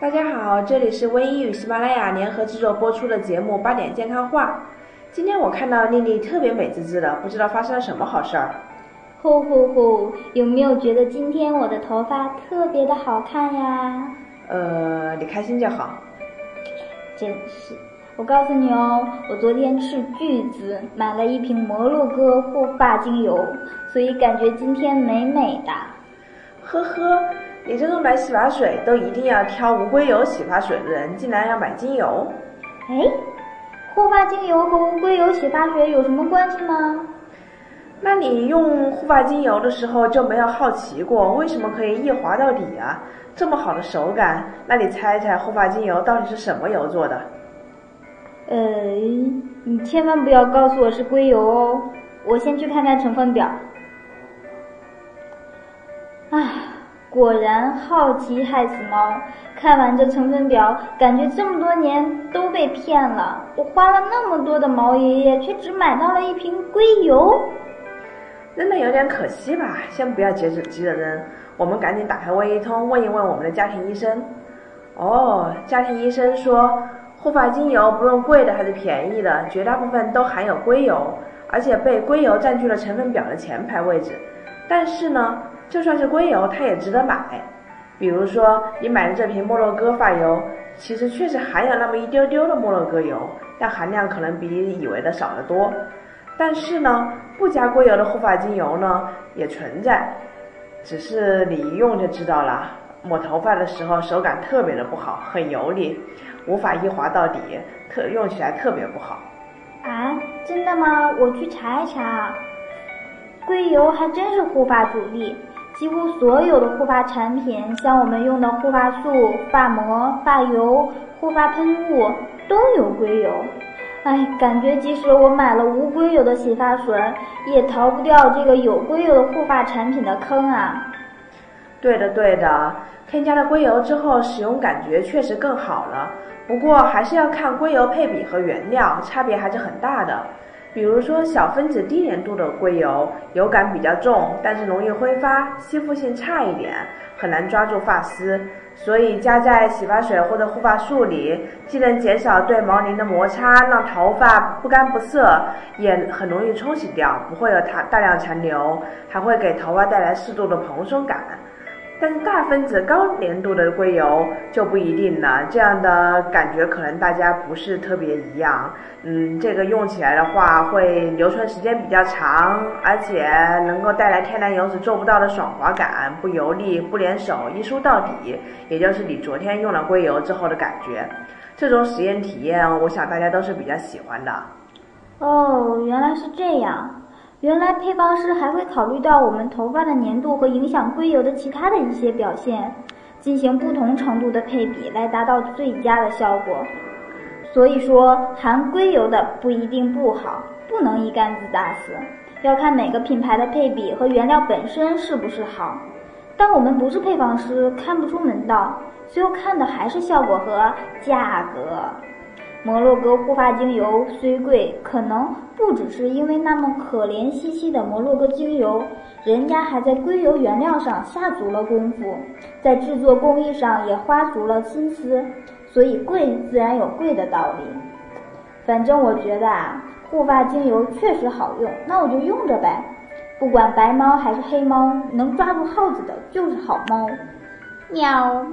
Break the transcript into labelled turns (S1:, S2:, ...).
S1: 大家好，这里是微医与喜马拉雅联合制作播出的节目《八点健康话》。今天我看到丽丽特别美滋滋的，不知道发生了什么好事儿。
S2: 呼呼呼！有没有觉得今天我的头发特别的好看呀？
S1: 呃，你开心就好。
S2: 真是，我告诉你哦，我昨天斥巨资买了一瓶摩洛哥护发精油，所以感觉今天美美的。
S1: 呵呵，你这个买洗发水都一定要挑无硅油洗发水的人，竟然要买精油？
S2: 哎，护发精油和无硅油洗发水有什么关系吗？
S1: 那你用护发精油的时候就没有好奇过，为什么可以一滑到底啊？这么好的手感，那你猜猜护发精油到底是什么油做的？
S2: 呃，你千万不要告诉我是硅油哦，我先去看看成分表。唉，果然好奇害死猫。看完这成分表，感觉这么多年都被骗了。我花了那么多的毛爷爷，却只买到了一瓶硅油，
S1: 扔的有点可惜吧？先不要急着急着扔。我们赶紧打开微医通，问一问我们的家庭医生。哦，家庭医生说，护发精油不论贵的还是便宜的，绝大部分都含有硅油，而且被硅油占据了成分表的前排位置。但是呢，就算是硅油，它也值得买。比如说，你买的这瓶摩洛哥发油，其实确实含有那么一丢丢的摩洛哥油，但含量可能比你以为的少得多。但是呢，不加硅油的护发精油呢，也存在。只是你一用就知道了，抹头发的时候手感特别的不好，很油腻，无法一滑到底，特用起来特别不好。
S2: 啊，真的吗？我去查一查。硅油还真是护发主力，几乎所有的护发产品，像我们用的护发素、发膜、发油、护发喷雾都有硅油。哎，感觉即使我买了无硅油的洗发水，也逃不掉这个有硅油的护发产品的坑啊！
S1: 对的，对的，添加了硅油之后，使用感觉确实更好了。不过还是要看硅油配比和原料，差别还是很大的。比如说小分子低粘度的硅油，油感比较重，但是容易挥发，吸附性差一点，很难抓住发丝。所以加在洗发水或者护发素里，既能减少对毛鳞的摩擦，让头发不干不涩，也很容易冲洗掉，不会有大大量残留，还会给头发带来适度的蓬松感。但是大分子高粘度的硅油就不一定了，这样的感觉可能大家不是特别一样。嗯，这个用起来的话会留存时间比较长，而且能够带来天然油脂做不到的爽滑感，不油腻，不粘手，一梳到底，也就是你昨天用了硅油之后的感觉。这种实验体验，我想大家都是比较喜欢的。
S2: 哦，原来是这样。原来配方师还会考虑到我们头发的粘度和影响硅油的其他的一些表现，进行不同程度的配比来达到最佳的效果。所以说，含硅油的不一定不好，不能一竿子打死，要看每个品牌的配比和原料本身是不是好。但我们不是配方师，看不出门道，最后看的还是效果和价格。摩洛哥护发精油虽贵，可能不只是因为那么可怜兮兮的摩洛哥精油，人家还在硅油原料上下足了功夫，在制作工艺上也花足了心思，所以贵自然有贵的道理。反正我觉得啊，护发精油确实好用，那我就用着呗。不管白猫还是黑猫，能抓住耗子的就是好猫。喵。